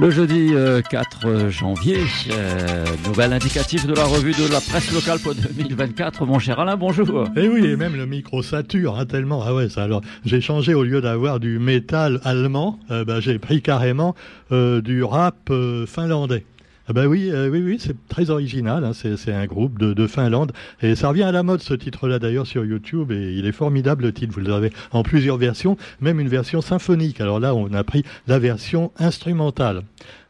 Le jeudi 4 euh, janvier, euh, nouvelle indicatif de la revue de la presse locale pour 2024. Mon cher Alain, bonjour. Et eh oui, et même le micro sature, hein, tellement. Ah ouais, ça alors. J'ai changé au lieu d'avoir du métal allemand, euh, bah, j'ai pris carrément du rap finlandais. Ah bah oui, oui, oui, c'est très original. Hein, c'est un groupe de, de, Finlande et ça revient à la mode ce titre-là d'ailleurs sur YouTube et il est formidable le titre. Vous l'avez en plusieurs versions, même une version symphonique. Alors là, on a pris la version instrumentale.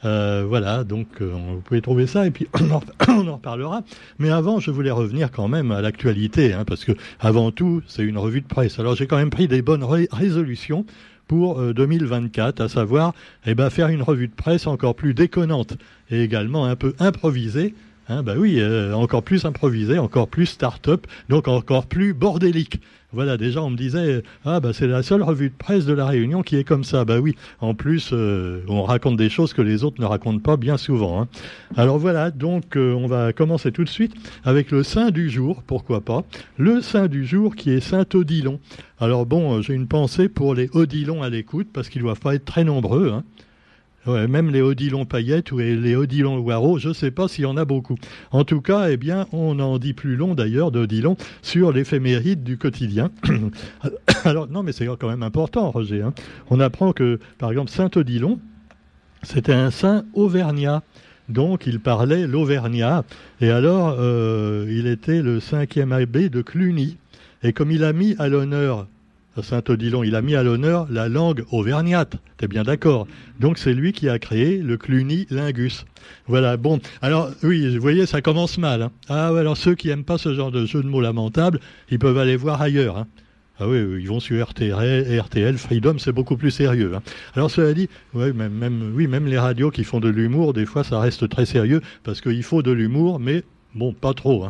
Euh, voilà, donc euh, vous pouvez trouver ça et puis on en, reparlera. Mais avant, je voulais revenir quand même à l'actualité, hein, parce que avant tout, c'est une revue de presse. Alors j'ai quand même pris des bonnes résolutions pour 2024, euh, à savoir eh ben, faire une revue de presse encore plus déconnante et également un peu improvisée. Hein, bah oui, euh, encore plus improvisée, encore plus start-up, donc encore plus bordélique. Voilà, déjà on me disait ah bah c'est la seule revue de presse de la Réunion qui est comme ça. Bah oui, en plus euh, on raconte des choses que les autres ne racontent pas bien souvent. Hein. Alors voilà, donc on va commencer tout de suite avec le saint du jour, pourquoi pas. Le saint du jour qui est Saint Odilon. Alors bon, euh, j'ai une pensée pour les Odilons à l'écoute, parce qu'ils doivent pas être très nombreux. Hein. Même les Odilons paillettes ou les Odilons Loireau, je ne sais pas s'il y en a beaucoup. En tout cas, eh bien, on en dit plus long d'ailleurs d'Odilon sur l'éphéméride du quotidien. Alors, non, mais c'est quand même important, Roger. Hein. On apprend que, par exemple, Saint Odilon, c'était un saint auvergnat. Donc, il parlait l'auvergnat. Et alors, euh, il était le cinquième abbé de Cluny. Et comme il a mis à l'honneur, Saint-Odilon, il a mis à l'honneur la langue auvergnate, t'es bien d'accord? Donc c'est lui qui a créé le clunilingus. Voilà, bon, alors oui, vous voyez, ça commence mal. Hein. Ah ouais, alors ceux qui n'aiment pas ce genre de jeu de mots lamentable, ils peuvent aller voir ailleurs. Hein. Ah oui, ils vont sur RTL, RTL Freedom, c'est beaucoup plus sérieux. Hein. Alors cela dit, oui, même les radios qui font de l'humour, des fois ça reste très sérieux, parce qu'il faut de l'humour, mais bon, pas trop.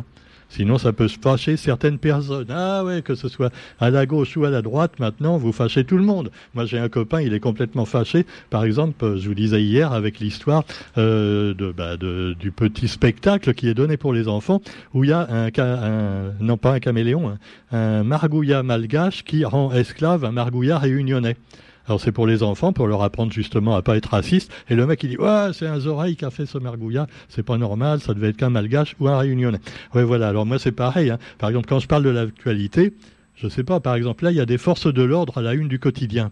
Sinon, ça peut se fâcher certaines personnes. Ah ouais, que ce soit à la gauche ou à la droite, maintenant, vous fâchez tout le monde. Moi, j'ai un copain, il est complètement fâché. Par exemple, je vous disais hier avec l'histoire euh, bah, du petit spectacle qui est donné pour les enfants, où il y a un, un non pas un caméléon, hein, un margouillat malgache qui rend esclave un margouillat réunionnais. Alors c'est pour les enfants, pour leur apprendre justement à pas être raciste. Et le mec il dit ouais c'est un Zoreille qui a fait ce mergouillat, c'est pas normal, ça devait être qu'un malgache ou un réunionnais. Ouais voilà. Alors moi c'est pareil. Hein. Par exemple quand je parle de l'actualité, je sais pas. Par exemple là il y a des forces de l'ordre à la une du quotidien.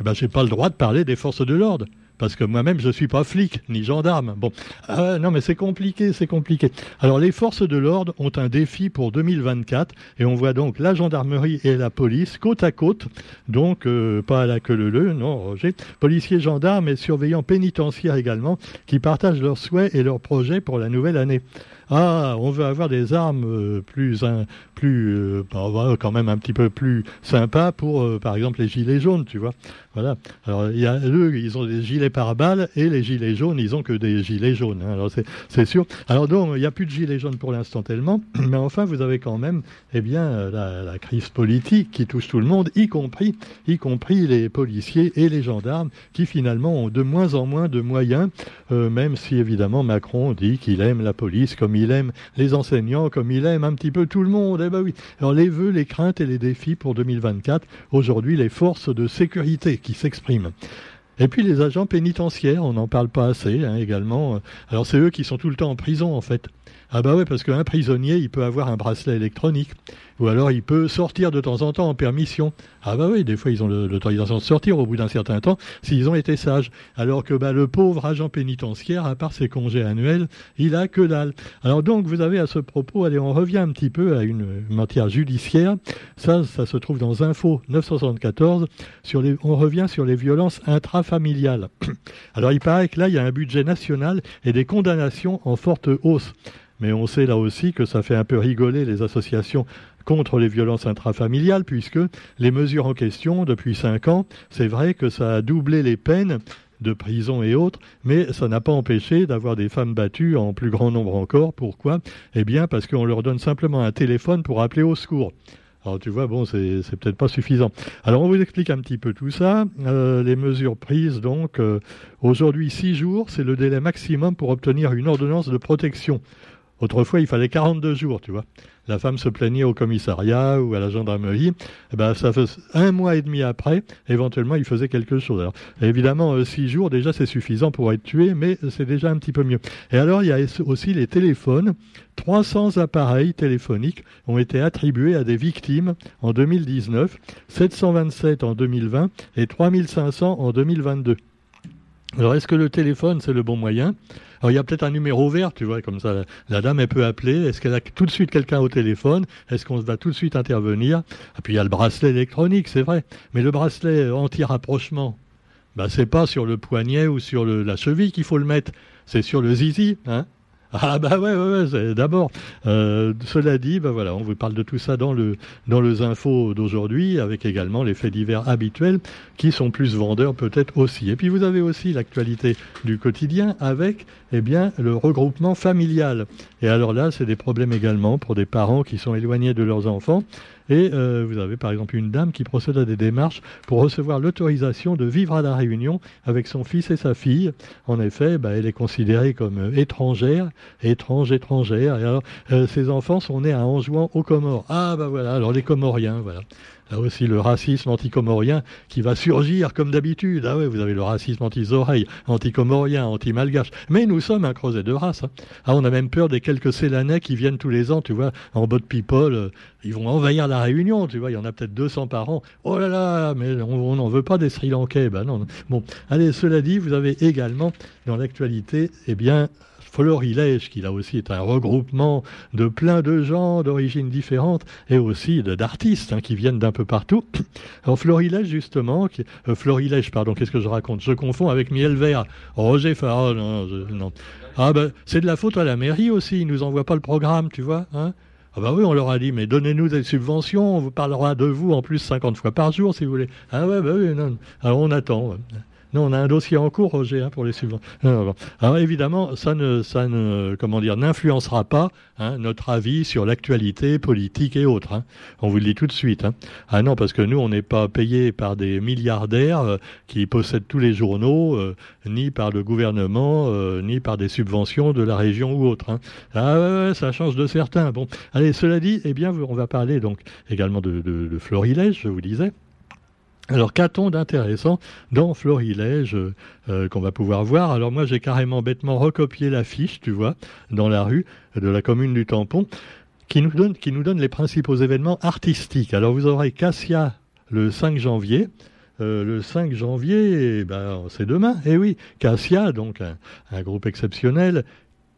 Eh ben j'ai pas le droit de parler des forces de l'ordre parce que moi-même je suis pas flic ni gendarme. Bon, ah non mais c'est compliqué, c'est compliqué. Alors les forces de l'ordre ont un défi pour 2024 et on voit donc la gendarmerie et la police côte à côte, donc euh, pas à la queue leu, non Roger, policiers, gendarmes et surveillants pénitentiaires également qui partagent leurs souhaits et leurs projets pour la nouvelle année. Ah, on veut avoir des armes euh, plus, plus euh, bah, quand même un petit peu plus sympas pour, par exemple, les gilets jaunes, tu vois. Voilà. Alors, eux, ils ont des gilets pare-balles et les gilets jaunes, ils ont que des gilets jaunes. Hein. Alors, c'est sûr. Alors, donc, il n'y a plus de gilets jaunes pour l'instant tellement. Mais enfin, vous avez quand même, eh bien, la, crise politique qui touche tout le monde, y compris, y compris les policiers et les gendarmes qui finalement ont de moins en moins de moyens, euh, même si évidemment Macron dit qu'il aime la police comme il aime les enseignants, comme il aime un petit peu tout le monde. Eh ben oui. Alors, les vœux, les craintes et les défis pour 2024, aujourd'hui, les forces de sécurité qui s'expriment. Et puis les agents pénitentiaires, on n'en parle pas assez hein, également. Alors c'est eux qui sont tout le temps en prison en fait. Ah bah oui, parce qu'un prisonnier, il peut avoir un bracelet électronique. Ou alors il peut sortir de temps en temps en permission. Ah bah oui, des fois ils ont l'autorisation de sortir au bout d'un certain temps s'ils ont été sages. Alors que bah, le pauvre agent pénitentiaire, à part ses congés annuels, il a que dalle. Alors donc vous avez à ce propos, allez, on revient un petit peu à une matière judiciaire. Ça, ça se trouve dans Info 974. Sur les, on revient sur les violences intrafamiliales. Alors il paraît que là, il y a un budget national et des condamnations en forte hausse. Mais on sait là aussi que ça fait un peu rigoler les associations contre les violences intrafamiliales, puisque les mesures en question, depuis cinq ans, c'est vrai que ça a doublé les peines de prison et autres, mais ça n'a pas empêché d'avoir des femmes battues en plus grand nombre encore. Pourquoi? Eh bien, parce qu'on leur donne simplement un téléphone pour appeler au secours. Alors tu vois, bon, c'est peut-être pas suffisant. Alors on vous explique un petit peu tout ça. Euh, les mesures prises, donc, euh, aujourd'hui, six jours, c'est le délai maximum pour obtenir une ordonnance de protection. Autrefois, il fallait 42 jours, tu vois. La femme se plaignait au commissariat ou à la gendarmerie. Eh ben, ça fait un mois et demi après, éventuellement, il faisait quelque chose. Alors, évidemment, euh, six jours, déjà, c'est suffisant pour être tué, mais c'est déjà un petit peu mieux. Et alors, il y a aussi les téléphones. 300 appareils téléphoniques ont été attribués à des victimes en 2019, 727 en 2020 et 3500 en 2022. Alors, est-ce que le téléphone, c'est le bon moyen? Alors il y a peut-être un numéro vert, tu vois, comme ça, la dame, elle peut appeler. Est-ce qu'elle a tout de suite quelqu'un au téléphone? Est-ce qu'on va tout de suite intervenir? Et ah, puis il y a le bracelet électronique, c'est vrai. Mais le bracelet anti-rapprochement, bah, c'est pas sur le poignet ou sur la cheville qu'il faut le mettre, c'est sur le zizi, hein ah bah ouais, ouais, d'abord. Euh, cela dit, bah voilà, on vous parle de tout ça dans dans les infos d'aujourd'hui, avec également les faits divers habituels qui sont plus vendeurs peut-être aussi. Et puis vous avez aussi l'actualité du quotidien avec eh bien le regroupement familial. Et alors là, c'est des problèmes également pour des parents qui sont éloignés de leurs enfants et euh, vous avez par exemple une dame qui procède à des démarches pour recevoir l'autorisation de vivre à la Réunion avec son fils et sa fille. En effet, bah, elle est considérée comme euh, étrangère, étrange, étrangère. Et alors, euh, ses enfants sont nés à Anjouan aux Comores. Ah bah voilà, alors les Comoriens, voilà. Là aussi, le racisme anticomorien qui va surgir comme d'habitude. Ah ouais, vous avez le racisme anti-oreilles, anticomorien, anti-malgache. Mais nous sommes un creuset de race. Hein. Ah, on a même peur des quelques Célanais qui viennent tous les ans, tu vois, en boat people. Euh, ils vont envahir la Réunion, tu vois. Il y en a peut-être 200 par an. Oh là là, mais on n'en veut pas des Sri Lankais. Ben non. Bon, allez, cela dit, vous avez également dans l'actualité, eh bien, Florilège, qui là aussi est un regroupement de plein de gens d'origines différentes et aussi d'artistes hein, qui viennent d'un peu partout. Florilège, justement, euh, Florilège, pardon, qu'est-ce que je raconte? Je confonds avec Miel Vert. Roger Farah, non. Ah ben, c'est de la faute à la mairie aussi, ils nous envoient pas le programme, tu vois. Hein? Ah bah oui, on leur a dit, mais donnez-nous des subventions, on vous parlera de vous en plus 50 fois par jour si vous voulez. Ah ouais, bah oui, non. On attend. Non, on a un dossier en cours, Roger, hein, pour les subventions. Alors évidemment, ça ne, ça ne, comment dire, n'influencera pas hein, notre avis sur l'actualité politique et autres. Hein. On vous le dit tout de suite. Ah non, parce que nous, on n'est pas payé par des milliardaires euh, qui possèdent tous les journaux, euh, ni par le gouvernement, euh, ni par des subventions de la région ou autre. Ah ouais, ça change de certains. Bon, allez, cela dit, eh bien, on va parler donc également de, Florilège, je vous disais. Alors qu'a-t-on d'intéressant dans Florilège euh, qu'on va pouvoir voir? Alors moi j'ai carrément bêtement recopié l'affiche, tu vois, dans la rue de la commune du Tampon, qui nous donne, les principaux événements artistiques. Alors vous aurez Cassia le 5 janvier. Euh, le 5 janvier, eh ben, c'est demain. Eh oui, Cassia, donc un groupe exceptionnel.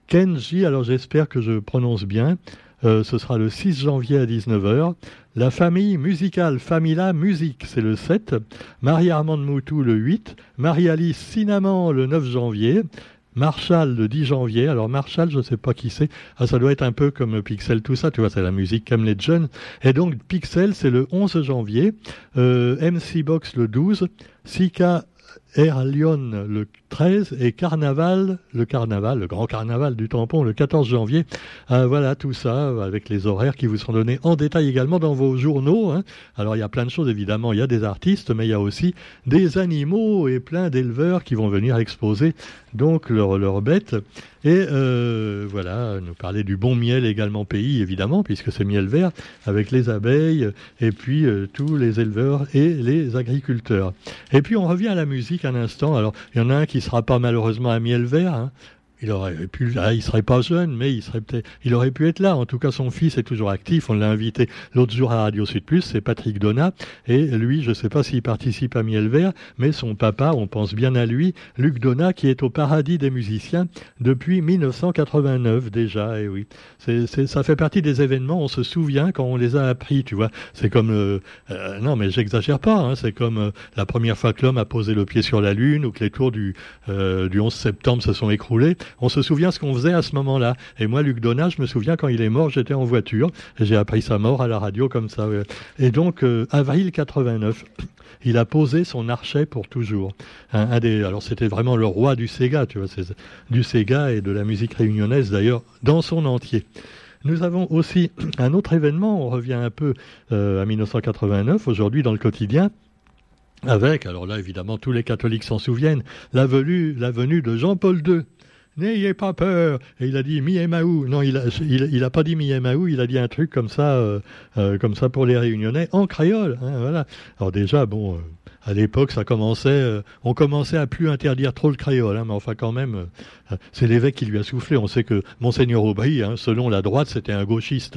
Kenji, alors j'espère que je prononce bien. Euh, ce sera le 6 janvier à 19h. La famille musicale Famila Musique, c'est le 7. Marie-Armande Moutou le 8. Marie-Alice Cinnamon le 9 janvier. Marshall le 10 janvier. Alors Marshall, je ne sais pas qui c'est. Ah, ça doit être un peu comme Pixel, tout ça. Tu vois, c'est la musique comme les jeunes. Et donc Pixel, c'est le 11 janvier. Euh, MC Box le 12. Sika Air Lyon le 13 et Carnaval, le carnaval, le grand carnaval du tampon le 14 janvier. Euh, voilà tout ça avec les horaires qui vous seront donnés en détail également dans vos journaux. Hein. Alors il y a plein de choses évidemment, il y a des artistes, mais il y a aussi des animaux et plein d'éleveurs qui vont venir exposer donc leurs bêtes. Et euh, voilà, nous parler du bon miel également pays, évidemment, puisque c'est miel vert, avec les abeilles, et puis euh, tous les éleveurs et les agriculteurs. Et puis on revient à la musique instant. Alors, il y en a un qui sera pas malheureusement à miel vert, hein, il aurait pu, il serait pas jeune, mais il serait peut-être, il aurait pu être là. En tout cas, son fils est toujours actif. On l'a invité l'autre jour à Radio Sud Plus, c'est Patrick Donat. Et lui, je sais pas s'il participe à Miel Vert, mais son papa, on pense bien à lui, Luc Donat, qui est au paradis des musiciens depuis 1989 déjà. Et oui, c'est, ça fait partie des événements. On se souvient quand on les a appris, tu vois. C'est comme, euh, euh, non, mais j'exagère pas. Hein, c'est comme euh, la première fois que l'homme a posé le pied sur la Lune ou que les tours du, du 11 septembre se sont écroulés on se souvient ce qu'on faisait à ce moment-là. Et moi, Luc Donat, je me souviens quand il est mort, j'étais en voiture. J'ai appris sa mort à la radio comme ça. Et donc, euh, avril 89, il a posé son archet pour toujours. Un, des, alors c'était vraiment le roi du Sega, tu vois, du Sega et de la musique réunionnaise d'ailleurs, dans son entier. Nous avons aussi un autre événement, on revient un peu euh, à 1989, aujourd'hui dans le quotidien, avec, alors là évidemment tous les catholiques s'en souviennent, la venue, la venue de Jean-Paul II n'ayez pas peur. Et il a dit Miemaou. Non, il a, il, a pas dit Miemaou, il a dit un truc comme ça, euh, euh, comme ça pour les Réunionnais, en créole. Hein, voilà. Alors déjà, bon, à l'époque, ça commençait, euh, on commençait à plus interdire trop le créole, hein, mais enfin quand même, euh, c'est l'évêque qui lui a soufflé. On sait que monseigneur Aubry, hein, selon la droite, c'était un gauchiste,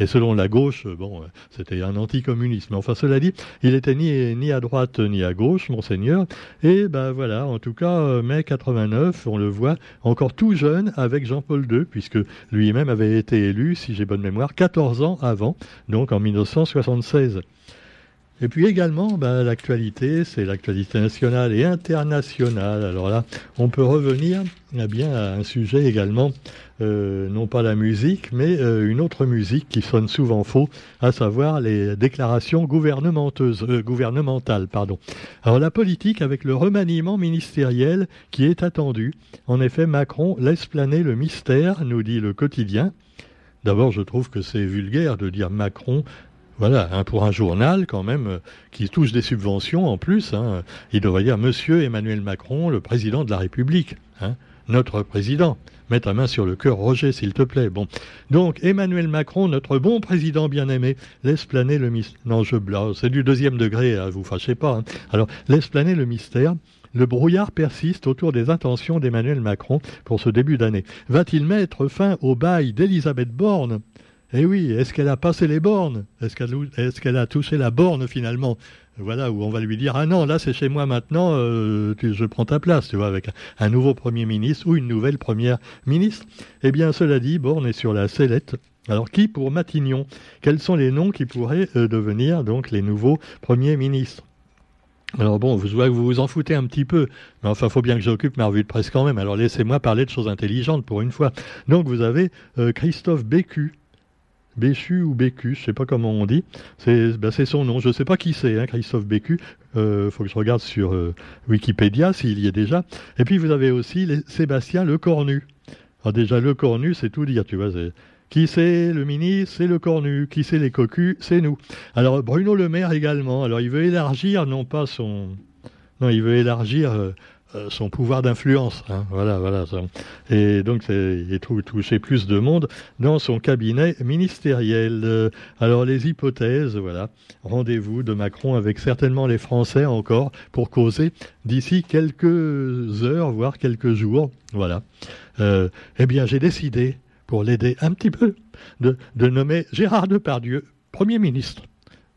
et selon la gauche, euh, bon, c'était un anticommuniste. Mais enfin, cela dit, il était ni ni à droite ni à gauche, monseigneur. Et ben voilà, en tout cas, mai 89, on le voit encore tout jeune avec Jean-Paul II, puisque lui-même avait été élu, si j'ai bonne mémoire, 14 ans avant, donc en 1976. Et puis également, bah, l'actualité, c'est l'actualité nationale et internationale. Alors là, on peut revenir eh bien, à un sujet également, euh, non pas la musique, mais euh, une autre musique qui sonne souvent faux, à savoir les déclarations gouvernementeuses, euh, gouvernementales. Pardon. Alors la politique avec le remaniement ministériel qui est attendu. En effet, Macron laisse planer le mystère, nous dit le quotidien. D'abord, je trouve que c'est vulgaire de dire Macron voilà, hein, pour un journal quand même euh, qui touche des subventions en plus, hein, il devrait dire Monsieur Emmanuel Macron, le président de la République, hein, notre président. Mets ta main sur le cœur, Roger, s'il te plaît. Bon, donc Emmanuel Macron, notre bon président bien-aimé, laisse planer le mystère. Non, je blague, c'est du deuxième degré, hein, vous fâchez pas. Alors, laisse planer le mystère. Le brouillard persiste autour des intentions d'Emmanuel Macron pour ce début d'année. Va-t-il mettre fin au bail d'Elisabeth Borne? Eh oui, est-ce qu'elle a passé les bornes? Est-ce qu'elle a touché la borne finalement? Voilà, où on va lui dire Ah non, là c'est chez moi maintenant, euh, je prends ta place, tu vois, avec un nouveau Premier ministre ou une nouvelle Première ministre. Eh bien, cela dit, Borne est sur la sellette. Alors qui pour Matignon? Quels sont les noms qui pourraient euh, devenir donc les nouveaux Premiers ministres? Alors bon, vous vous vous en foutez un petit peu, mais enfin, faut bien que j'occupe ma revue de presse quand même. Alors laissez-moi parler de choses intelligentes pour une fois. Donc vous avez euh, Christophe Bécu, Béchu ou Bécu, je ne sais pas comment on dit. Ben, c'est son nom. Je ne sais pas qui c'est, hein, Christophe Bécu. Il euh, faut que je regarde sur euh, Wikipédia s'il y est déjà. Et puis vous avez aussi Sébastien Lecornu. Alors déjà Lecornu, c'est tout dire, tu vois. Qui c'est le ministre? C'est le cornu. Qui c'est les cocus? C'est nous. Alors Bruno Le Maire également. Alors il veut élargir, non pas son... Non, il veut élargir euh, euh, son pouvoir d'influence. Hein, voilà, voilà. Et donc, il toucher plus de monde dans son cabinet ministériel. Euh, alors, les hypothèses, voilà. Rendez-vous de Macron avec certainement les Français encore pour causer d'ici quelques heures, voire quelques jours. Voilà. Euh, eh bien, j'ai décidé, pour l'aider un petit peu, de nommer Gérard Depardieu Premier ministre.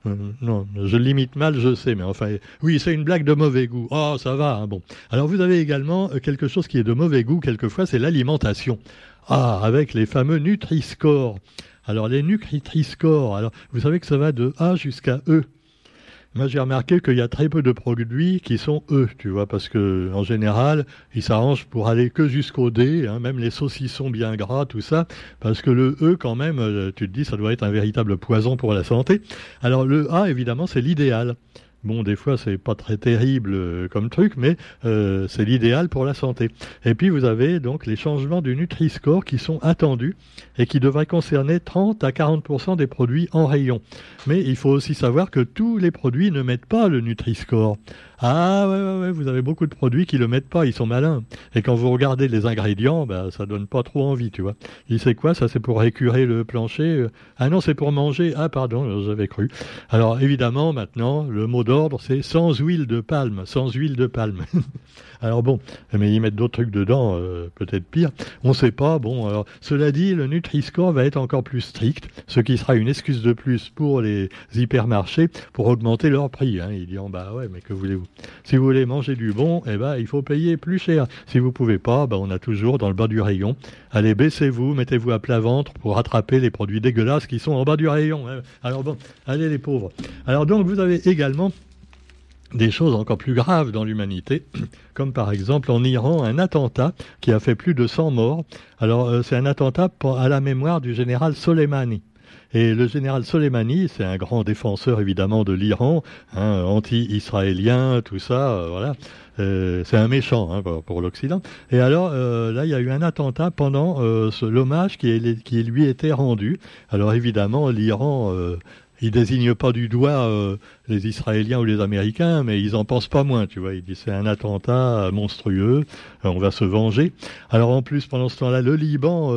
Euh, non, je limite mal, je sais, mais enfin, oui, c'est une blague de mauvais goût. Oh, ça va, hein, bon. Alors, vous avez également euh, quelque chose qui est de mauvais goût, quelquefois, c'est l'alimentation. Ah, avec les fameux Nutri-Score. Alors, les Nutri-Score, alors, vous savez que ça va de A jusqu'à E. Moi, j'ai remarqué qu'il y a très peu de produits qui sont E, tu vois, parce que en général, ils s'arrangent pour aller que jusqu'au D, hein, même les saucissons bien gras, tout ça, parce que le E, quand même, euh, tu te dis, ça doit être un véritable poison pour la santé. Alors le A, évidemment, c'est l'idéal. Bon, des fois, c'est pas très terrible euh, comme truc, mais euh, c'est l'idéal pour la santé. Et puis, vous avez donc les changements du Nutri-Score qui sont attendus et qui devraient concerner 30 à 40% des produits en rayon. Mais il faut aussi savoir que tous les produits ne mettent pas le Nutri-Score. Ah ouais, ouais, vous avez beaucoup de produits qui le mettent pas, ils sont malins. Et quand vous regardez les ingrédients, bah, ça donne pas trop envie, tu vois. Il sait quoi Ça, c'est pour récurer le plancher. Ah non, c'est pour manger. Ah pardon, j'avais cru. Alors évidemment, maintenant, le mot d'ordre, c'est sans huile de palme. Sans huile de palme. Alors bon, mais ils mettent d'autres trucs dedans, euh, peut-être pire. On sait pas. Bon, cela dit, le Nutri-Score va être encore plus strict, ce qui sera une excuse de plus pour les hypermarchés pour augmenter leur prix. Hein. Ils diront bah ouais, mais que voulez-vous? Si vous voulez manger du bon, eh ben il faut payer plus cher. Si vous pouvez pas, ben, on a toujours dans le bas du rayon. Allez, baissez-vous, mettez-vous à plat ventre pour rattraper les produits dégueulasses qui sont en bas du rayon. Hein. Alors bon, allez les pauvres. Alors donc vous avez également des choses encore plus graves dans l'humanité, comme par exemple en Iran un attentat qui a fait plus de 100 morts. Alors euh, c'est un attentat à la mémoire du général Soleimani. Et le général Soleimani, c'est un grand défenseur évidemment de l'Iran, hein, anti-israélien, tout ça, euh, voilà. Euh, c'est un méchant hein, pour, l'Occident. Et alors là, il y a eu un attentat pendant l'hommage qui, qui, lui était rendu. Alors évidemment, l'Iran il désigne pas du doigt les Israéliens ou les Américains, mais ils en pensent pas moins, tu vois. Ils disent c'est un attentat monstrueux, on va se venger. Alors en plus, pendant ce temps-là, le Liban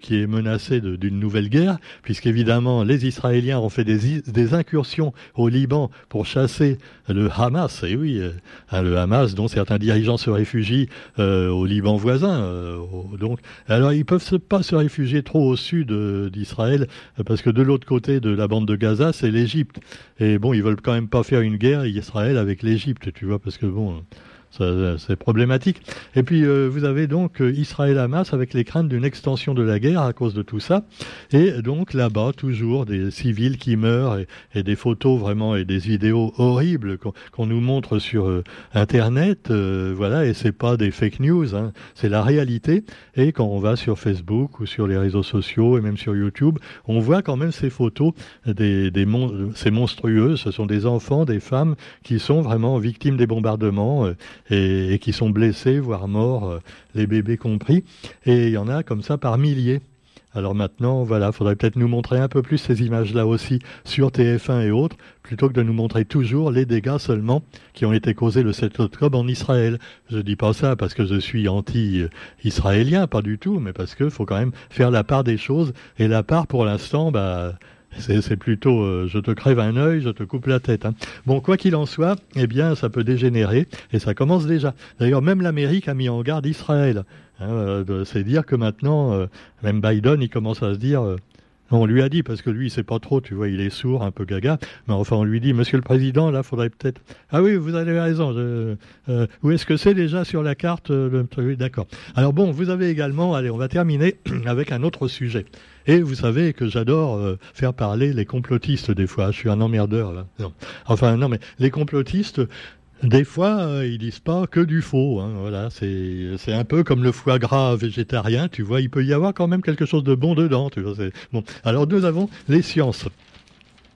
qui est menacé d'une nouvelle guerre, puisqu'évidemment les Israéliens ont fait des, incursions au Liban pour chasser le Hamas, et oui, hein, le Hamas dont certains dirigeants se réfugient au Liban voisin. donc, alors ils peuvent pas se réfugier trop au sud d'Israël, parce que de l'autre côté de la bande de Gaza, c'est l'Égypte. Et bon, ils veulent quand même pas faire une guerre Israël avec l'Égypte, tu vois, parce que bon, c'est problématique. Et puis euh, vous avez donc euh, Israël-Hamas avec les craintes d'une extension de la guerre à cause de tout ça. Et donc là-bas, toujours des civils qui meurent et, des photos vraiment et des vidéos horribles qu'on nous montre sur euh, Internet. voilà, et c'est pas des fake news, hein, c'est la réalité. Et quand on va sur Facebook ou sur les réseaux sociaux et même sur YouTube, on voit quand même ces photos des, des c'est monstrueux. Ce sont des enfants, des femmes qui sont vraiment victimes des bombardements et, qui sont blessés, voire morts, euh, les bébés compris. Et il y en a comme ça par milliers. Alors maintenant, voilà, faudrait peut-être nous montrer un peu plus ces images-là aussi sur TF1 et autres, plutôt que de nous montrer toujours les dégâts seulement qui ont été causés le 7 octobre en Israël. Je dis pas ça parce que je suis anti-israélien, pas du tout, mais parce qu'il faut quand même faire la part des choses. Et la part, pour l'instant, bah, c'est plutôt euh, je te crève un œil, je te coupe la tête. Hein. Bon, quoi qu'il en soit, eh bien, ça peut dégénérer et ça commence déjà. D'ailleurs, même l'Amérique a mis en garde Israël. Hein, euh, c'est dire que maintenant, euh, même Biden, il commence à se dire. on lui a dit parce que lui, il sait pas trop, tu vois, il est sourd, un peu gaga. Mais enfin, on lui dit, Monsieur le Président, là, faudrait peut-être. Ah oui, vous avez raison. où est-ce que c'est déjà sur la carte D'accord. Alors bon, vous avez également. Allez, on va terminer avec un autre sujet. Et vous savez que j'adore euh, faire parler les complotistes des fois. Je suis un emmerdeur là. Enfin non, mais les complotistes. Des fois, euh, ils disent pas que du faux. Hein, voilà, c'est un peu comme le foie gras végétarien. Tu vois, il peut y avoir quand même quelque chose de bon dedans. Bon. Alors nous avons les sciences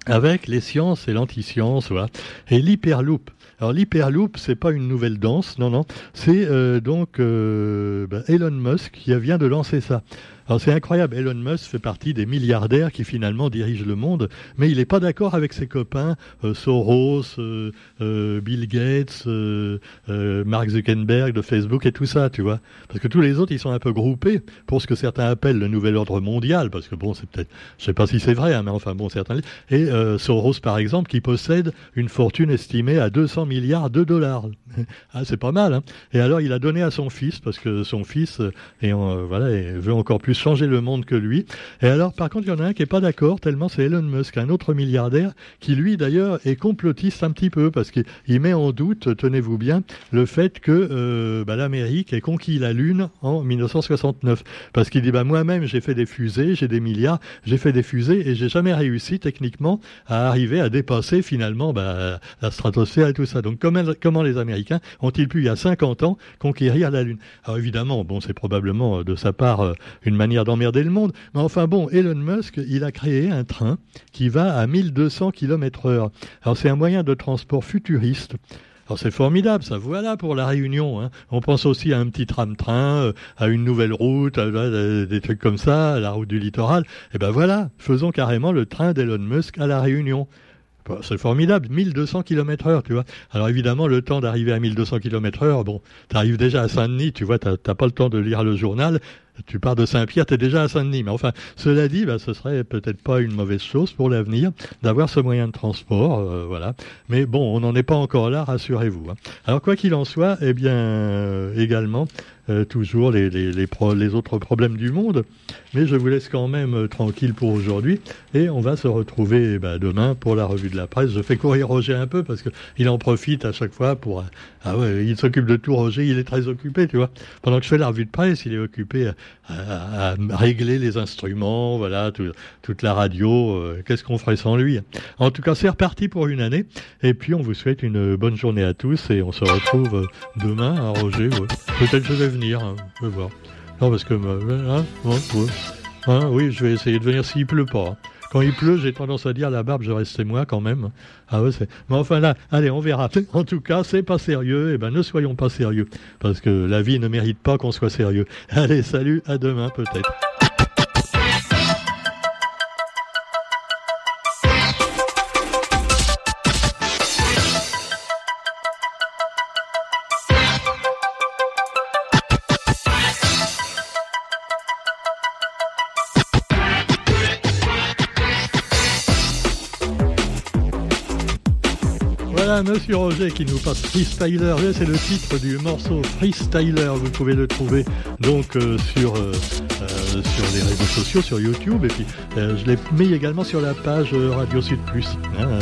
avec les sciences et l'anti-science, voilà, et l'hyperloop. Alors l'hyperloop, c'est pas une nouvelle danse, non, non, c'est euh, donc bah, Elon Musk qui vient de lancer ça. Alors c'est incroyable, Elon Musk fait partie des milliardaires qui finalement dirigent le monde, mais il n'est pas d'accord avec ses copains euh, Soros, euh, euh, Bill Gates, Mark Zuckerberg de Facebook et tout ça, tu vois. Parce que tous les autres, ils sont un peu groupés pour ce que certains appellent le nouvel ordre mondial, parce que bon, c'est peut-être, je sais pas si c'est vrai, hein, mais enfin bon, certains. Et Soros, par exemple, qui possède une fortune estimée à 200 milliards de dollars. ah, c'est pas mal. Hein. Et alors, il a donné à son fils, parce que son fils, et voilà, veut encore plus changer le monde que lui. Et alors, par contre, il y en a un qui est pas d'accord, tellement c'est Elon Musk, un autre milliardaire, qui lui, d'ailleurs, est complotiste un petit peu, parce qu'il met en doute, tenez-vous bien, le fait que euh, bah, l'Amérique ait conquis la Lune en 1969. Parce qu'il dit, bah, moi-même, j'ai fait des fusées, j'ai des milliards, j'ai fait des fusées, et j'ai jamais réussi, techniquement, à arriver à dépasser, finalement, bah, la stratosphère et tout ça. Donc, comment, comment les Américains ont-ils pu, il y a 50 ans, conquérir la Lune? Alors, évidemment, bon, c'est probablement de sa part euh, une manière d'emmerder le monde. Mais enfin bon, Elon Musk, il a créé un train qui va à 1200 km heure. Alors c'est un moyen de transport futuriste. Alors c'est formidable, ça. Voilà pour la Réunion. Hein. On pense aussi à un petit tram-train, euh, à une nouvelle route, à, des trucs comme ça, à la route du littoral. Et ben voilà, faisons carrément le train d'Elon Musk à la Réunion. C'est formidable, 1200 km heure, tu vois. Alors évidemment, le temps d'arriver à 1200 km heure, bon, tu arrives déjà à Saint-Denis, tu vois, tu n'as pas le temps de lire le journal, tu pars de Saint-Pierre, tu es déjà à Saint-Denis. Mais enfin, cela dit, bah, ce serait peut-être pas une mauvaise chose pour l'avenir d'avoir ce moyen de transport, euh, voilà. Mais bon, on n'en est pas encore là, rassurez-vous. Hein. Alors quoi qu'il en soit, eh bien, euh, également, euh, toujours les, les, les, les, autres problèmes du monde. Mais je vous laisse quand même euh, tranquille pour aujourd'hui. Et on va se retrouver bah, demain pour la revue de la presse. Je fais courir Roger un peu parce qu'il en profite à chaque fois pour... Ah ouais, il s'occupe de tout, Roger. Il est très occupé, tu vois. Pendant que je fais la revue de presse, il est occupé à, régler les instruments, voilà, toute la radio. Euh, qu'est-ce qu'on ferait sans lui? En tout cas, c'est reparti pour une année. Et puis, on vous souhaite une bonne journée à tous. Et on se retrouve demain à Roger. Peut-être je vais venir, hein, je vais voir. Non, parce que... Euh, hein, hein, oui, je vais essayer de venir s'il pleut pas. Quand il pleut, j'ai tendance à dire la barbe, je reste moi quand même. Ah. Mais enfin là, allez, on verra. En tout cas, c'est pas sérieux. Eh ben, ne soyons pas sérieux, parce que la vie ne mérite pas qu'on soit sérieux. Allez, salut, à demain peut-être. Monsieur Roger qui nous passe Freestyler. C'est le titre du morceau Freestyler. Vous pouvez le trouver donc euh, sur euh, euh, sur les réseaux sociaux, sur YouTube, et puis je l'ai mis également sur la page Radio Sud Plus, hein,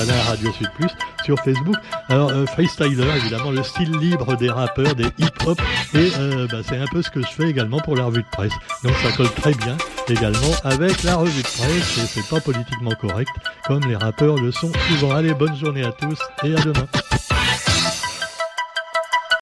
Alain Radio Sud Plus sur Facebook. Alors freestyler, évidemment, le style libre des rappeurs, des hip-hop, et bah, c'est un peu ce que je fais également pour la revue de presse. Donc ça colle très bien également avec la revue de presse, et c'est pas politiquement correct, comme les rappeurs le sont souvent. Allez, bonne journée à tous et à demain.